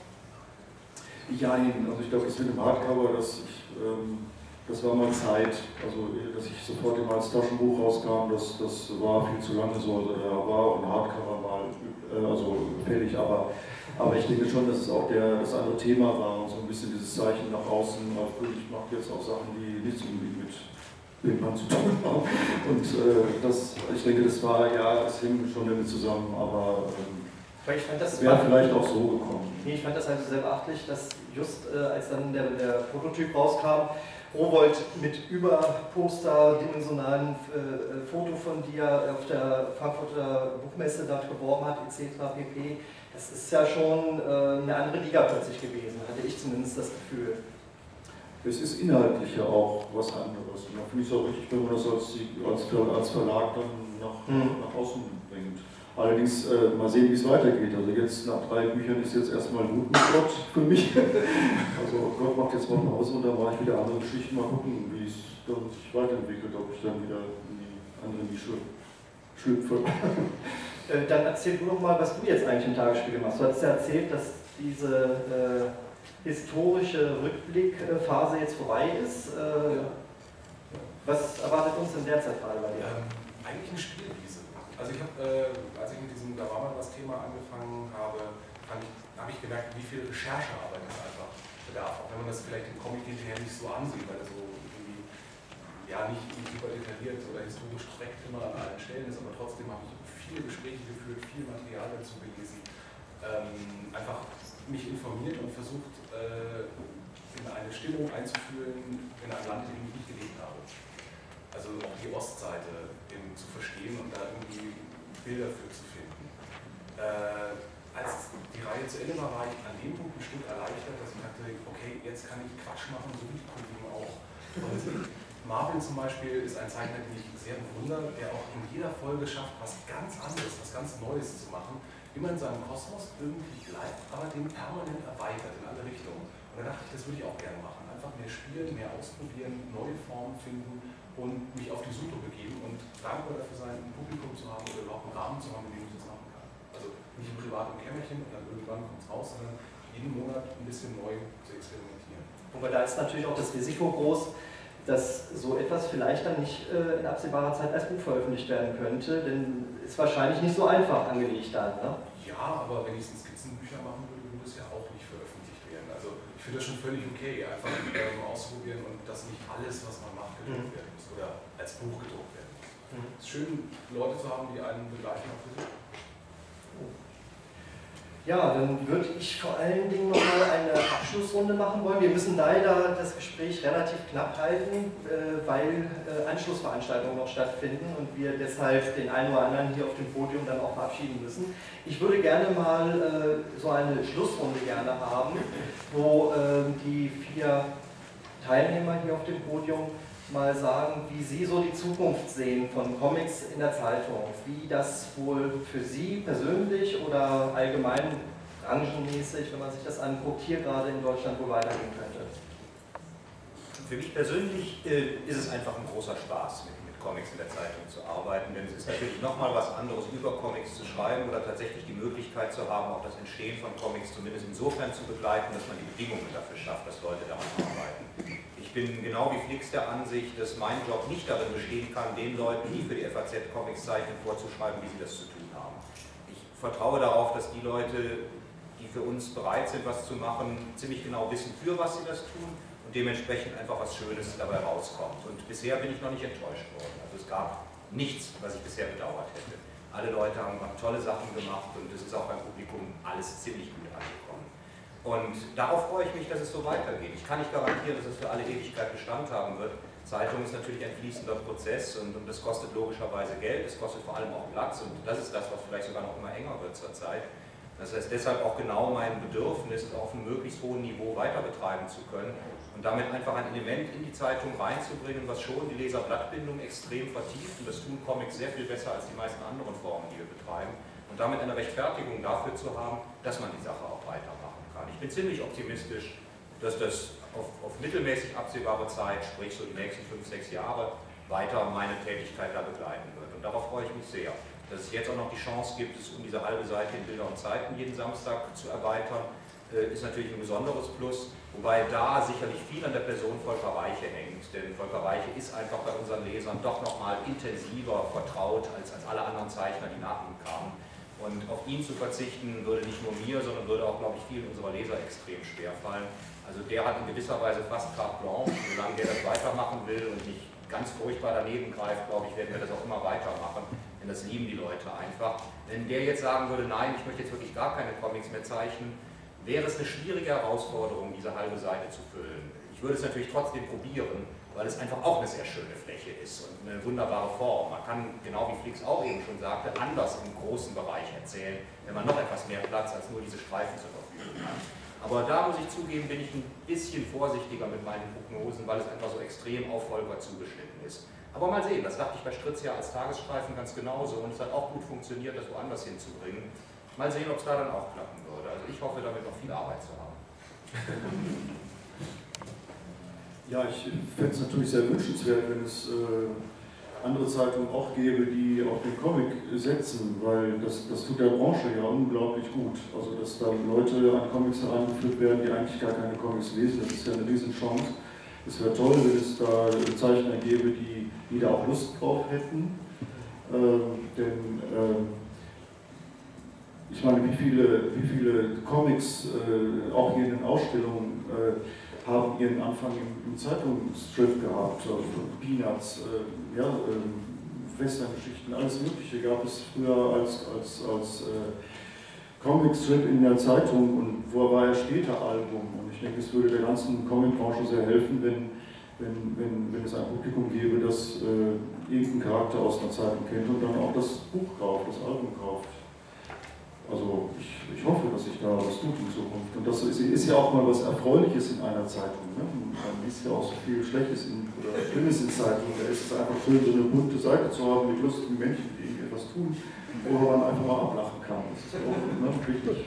Ja, also ich glaube, das mit dem Hardcover, das, ich, ähm, das war mal Zeit. Also, dass ich sofort immer als Taschenbuch rauskam, das, das war viel zu lange so. Also, da war ein Hardcover mal äh, also fällig, aber aber ich denke schon, dass es auch der, das andere Thema war und so ein bisschen dieses Zeichen nach außen, ich mache jetzt auch Sachen, die nichts unbedingt mit Wimpern zu tun haben. Und äh, das, ich denke, das war, ja, es hing schon damit zusammen, aber ähm, wäre vielleicht auch so gekommen. Nee, ich fand das halt sehr beachtlich, dass just äh, als dann der, der Prototyp rauskam, Rowold mit Überposter, dimensionalen äh, Foto von dir auf der Frankfurter Buchmesse dort geworben hat, etc. pp das ist ja schon äh, eine andere Liga plötzlich gewesen, hatte ich zumindest das Gefühl. Es ist inhaltlich ja auch was anderes. Und da finde ich es auch richtig, wenn man das als, als, als Verlag dann nach, mhm. nach außen bringt. Allerdings äh, mal sehen, wie es weitergeht. Also jetzt nach drei Büchern ist jetzt erstmal gut mit Gott für mich. <laughs> also Gott macht jetzt mal Pause und dann mache ich wieder andere Geschichten. Mal gucken, wie es dann sich weiterentwickelt, ob ich dann wieder in die andere Nische schlüpfe. <laughs> Äh, dann erzähl du doch mal, was du jetzt eigentlich im Tagesspiegel machst. Du hast ja erzählt, dass diese äh, historische Rückblickphase jetzt vorbei ist. Äh, ja. Was erwartet uns in der Zeit gerade bei dir? Ähm, eigentlich eine Spielwiese. Also ich habe, äh, als ich mit diesem Da war mal was Thema angefangen habe, habe ich gemerkt, wie viel Recherchearbeit es einfach bedarf. Auch wenn man das vielleicht im Comic hinterher nicht so ansieht, weil er so ja nicht, super detailliert oder historisch korrekt immer an allen Stellen ist, aber trotzdem habe ich viele Gespräche geführt, viel Material dazu gelesen, ähm, einfach mich informiert und versucht, äh, in eine Stimmung einzuführen in ein Land, in dem ich nicht gelebt habe. Also auch die Ostseite eben zu verstehen und da irgendwie Bilder für zu finden. Äh, als die Reihe zu Ende war, war ich an dem Punkt ein Stück erleichtert, dass ich dachte, okay, jetzt kann ich Quatsch machen, so wie Kollegen auch. Und Marvin zum Beispiel ist ein Zeichner, den ich sehr bewundere, der auch in jeder Folge schafft, was ganz anderes, was ganz Neues zu machen. Immer in seinem Kosmos irgendwie bleibt, aber den permanent erweitert in alle Richtungen. Und da dachte ich, das würde ich auch gerne machen. Einfach mehr spielen, mehr ausprobieren, neue Formen finden und mich auf die Suche begeben und dankbar dafür sein, ein Publikum zu haben oder überhaupt einen Rahmen zu haben, in dem ich das machen kann. Also nicht im Kämmerchen und dann irgendwann kommt es raus, sondern jeden Monat ein bisschen neu zu experimentieren. Wobei da ist natürlich auch das Risiko groß, dass so etwas vielleicht dann nicht äh, in absehbarer Zeit als Buch veröffentlicht werden könnte, denn ist wahrscheinlich nicht so einfach angelegt dann. Ne? Ja, aber wenn ich es in Skizzenbücher machen würde, würde es ja auch nicht veröffentlicht werden. Also ich finde das schon völlig okay, einfach ähm, ausprobieren und dass nicht alles, was man macht, gedruckt mhm. werden muss oder als Buch gedruckt werden muss. Mhm. Es ist schön, Leute zu haben, die einen begleiten auf der Suche. Ja, dann würde ich vor allen Dingen noch mal eine Abschlussrunde machen wollen. Wir müssen leider das Gespräch relativ knapp halten, äh, weil äh, Anschlussveranstaltungen noch stattfinden und wir deshalb den einen oder anderen hier auf dem Podium dann auch verabschieden müssen. Ich würde gerne mal äh, so eine Schlussrunde gerne haben, wo ähm, die vier Teilnehmer hier auf dem Podium mal sagen, wie Sie so die Zukunft sehen von Comics in der Zeitung, wie das wohl für Sie persönlich oder allgemein branchenmäßig, wenn man sich das anguckt, hier gerade in Deutschland wohl weitergehen könnte. Für mich persönlich äh, ist es einfach ein großer Spaß, mit, mit, Comics in der Zeitung zu arbeiten, denn es ist natürlich nochmal was anderes, über Comics zu schreiben oder tatsächlich die Möglichkeit zu haben, auch das Entstehen von Comics zumindest insofern zu begleiten, dass man die Bedingungen dafür schafft, dass Leute daran arbeiten. Ich bin genau wie Flix der Ansicht, dass mein Job nicht darin bestehen kann, den Leuten, die für die FAZ Comics zeichnen, vorzuschreiben, wie sie das zu tun haben. Ich vertraue darauf, dass die Leute, die für uns bereit sind, was zu machen, ziemlich genau wissen, für was sie das tun dementsprechend einfach was Schönes dabei rauskommt. Und bisher bin ich noch nicht enttäuscht worden. Also es gab nichts, was ich bisher bedauert hätte. Alle Leute haben tolle Sachen gemacht und es ist auch beim Publikum alles ziemlich gut angekommen. Und darauf freue ich mich, dass es so weitergeht. Ich kann nicht garantieren, dass es für alle Ewigkeit Bestand haben wird. Zeitung ist natürlich ein fließender Prozess und, und das kostet logischerweise Geld, es kostet vor allem auch Platz und das ist das, was vielleicht sogar noch immer enger wird zurzeit. Das heißt deshalb auch genau mein Bedürfnis, auf einem möglichst hohen Niveau weiter betreiben zu können und damit einfach ein Element in die Zeitung reinzubringen, was schon die Leserblattbindung extrem vertieft und das tun Comics sehr viel besser als die meisten anderen Formen, die wir betreiben und damit eine Rechtfertigung dafür zu haben, dass man die Sache auch. Ich bin ziemlich optimistisch, dass das auf, auf mittelmäßig absehbare Zeit, sprich so die nächsten fünf, sechs Jahre, weiter meine Tätigkeit da begleiten wird. Und darauf freue ich mich sehr. Dass es jetzt auch noch die Chance gibt, es um diese halbe Seite in Bilder und Zeiten jeden Samstag zu erweitern, äh, ist natürlich ein besonderes Plus. Wobei da sicherlich viel an der Person Volker Weiche hängt, denn Volker Weiche ist einfach bei unseren Lesern doch nochmal intensiver vertraut als, als alle anderen Zeichner, die nach ihm kamen. Und auf ihn zu verzichten, würde nicht nur mir, sondern würde auch, glaube ich, vielen unserer Leser extrem schwer fallen. Also der hat in gewisser Weise fast carte blanche, solange der das weitermachen will und nicht ganz furchtbar daneben greift, glaube ich, werden wir das auch immer weitermachen, denn das lieben die Leute einfach. Wenn der jetzt sagen würde, nein, ich möchte jetzt wirklich gar keine Comics mehr zeichnen, wäre es eine schwierige Herausforderung, diese halbe Seite zu füllen. Ich würde es natürlich trotzdem probieren, weil es einfach auch eine sehr schöne Fläche ist und eine wunderbare Form. Man kann, genau wie Flix auch eben schon sagte, anders im großen Bereich erzählen, wenn man noch etwas mehr Platz als nur diese Streifen zur Verfügung hat. Aber da muss ich zugeben, bin ich ein bisschen vorsichtiger mit meinen Prognosen, weil es einfach so extrem auf Volker zugeschnitten ist. Aber mal sehen, das dachte ich bei Stritz ja als Tagesstreifen ganz genauso und es hat auch gut funktioniert, das woanders hinzubringen. Mal sehen, ob es da dann auch klappen würde. Also ich hoffe, damit noch viel Arbeit zu haben. <laughs> Ja, ich fände es natürlich sehr wünschenswert, wenn es äh, andere Zeitungen auch gäbe, die auf den Comic setzen, weil das, das tut der Branche ja unglaublich gut. Also dass da Leute an Comics herangeführt werden, die eigentlich gar keine Comics lesen, das ist ja eine Riesenchance. Es wäre toll, wenn es da Zeichner gäbe, die, die da auch Lust drauf hätten. Ähm, denn ähm, ich meine, wie viele, wie viele Comics äh, auch hier in den Ausstellungen äh, haben ihren Anfang im, im Zeitungsstrip gehabt, also Peanuts, äh, ja, ähm, Westerngeschichten, alles Mögliche gab es früher als, als, als äh, Comicstrip in der Zeitung und wo war ja später Album. Und ich denke, es würde der ganzen Comicbranche sehr helfen, wenn, wenn, wenn, wenn es ein Publikum gäbe, das äh, irgendeinen Charakter aus einer Zeitung kennt und dann auch das Buch kauft, das Album kauft. Also ich, ich hoffe, dass sich da was tut in Zukunft. Und das ist, ist, ja auch mal was Erfreuliches in einer Zeitung. Ne? Man liest ja auch so viel Schlechtes in, oder Schlimmes in Zeitungen. Da ist es einfach schön, so eine bunte Seite zu haben mit lustigen Menschen, die etwas tun, wo man einfach mal ablachen kann. Das ist auch ne, wichtig.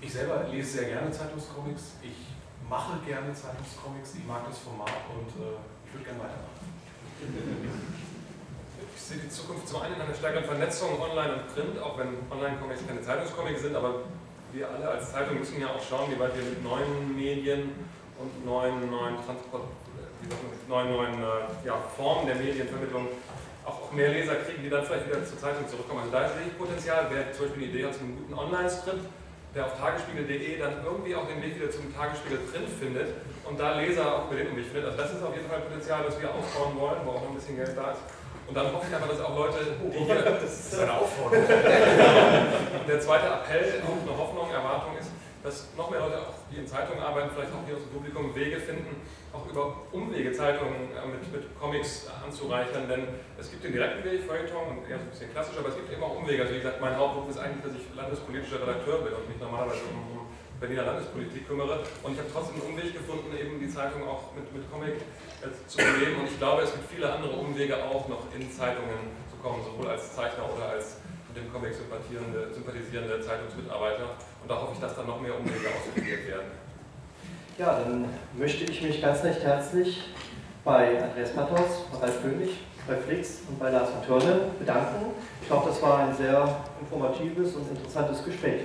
Ich selber lese sehr gerne Zeitungscomics. Ich mache gerne Zeitungscomics. Ich mag das Format und äh, ich würde gerne weitermachen sehe die Zukunft zum einen in einer stärkeren Vernetzung online und print, auch wenn Online-Comics keine Zeitungscomics sind, aber wir alle als Zeitung müssen ja auch schauen, wie weit wir mit neuen Medien und neuen, neuen Transport, neuen, neuen äh, ja, Formen der Medienvermittlung auch, mehr Leser kriegen, die dann vielleicht wieder zur Zeitung zurückkommen. Also da sehe ich Potenzial, wer zum Beispiel eine Idee hat zu einem guten Online-Skript, der auf tagesspiegel.de dann irgendwie auch den Weg wieder zum Tagesspiegel Print findet und da Leser auch über den Umweg findet. Also das ist auf jeden Fall Potenzial, das wir ausbauen wollen, wo auch noch ein bisschen Geld da ist. Und dann hoffe ich einfach, dass auch Leute, die hier. Das ist eine Aufforderung. <laughs> der zweite Appell, auch eine Hoffnung, Erwartung ist, dass noch mehr Leute, auch, die in Zeitungen arbeiten, vielleicht auch hier aus dem Publikum Wege finden, auch über Umwege Zeitungen äh, mit, mit Comics anzureichern. Denn es gibt den direkten Weg, Feuilleton und eher so ein bisschen klassisch, aber es gibt eben auch Umwege. Also wie gesagt, mein Hauptberuf ist eigentlich, dass ich landespolitischer Redakteur bin und mich normalerweise um Berliner Landespolitik kümmere. Und ich habe trotzdem einen Umweg gefunden, eben die Zeitung auch mit, mit Comic äh, zu beleben. Und ich glaube, es gibt viele andere Umwege auch noch in Zeitungen zu kommen, sowohl als Zeichner oder als mit dem Comic sympathisierende, sympathisierende Zeitungsmitarbeiter. Und da hoffe ich, dass dann noch mehr Umwege ausprobiert werden. Ja, dann möchte ich mich ganz recht herzlich bei Andreas Pathos, bei Ralf König, bei Flix und bei Lars von Törne bedanken. Ich glaube, das war ein sehr informatives und interessantes Gespräch.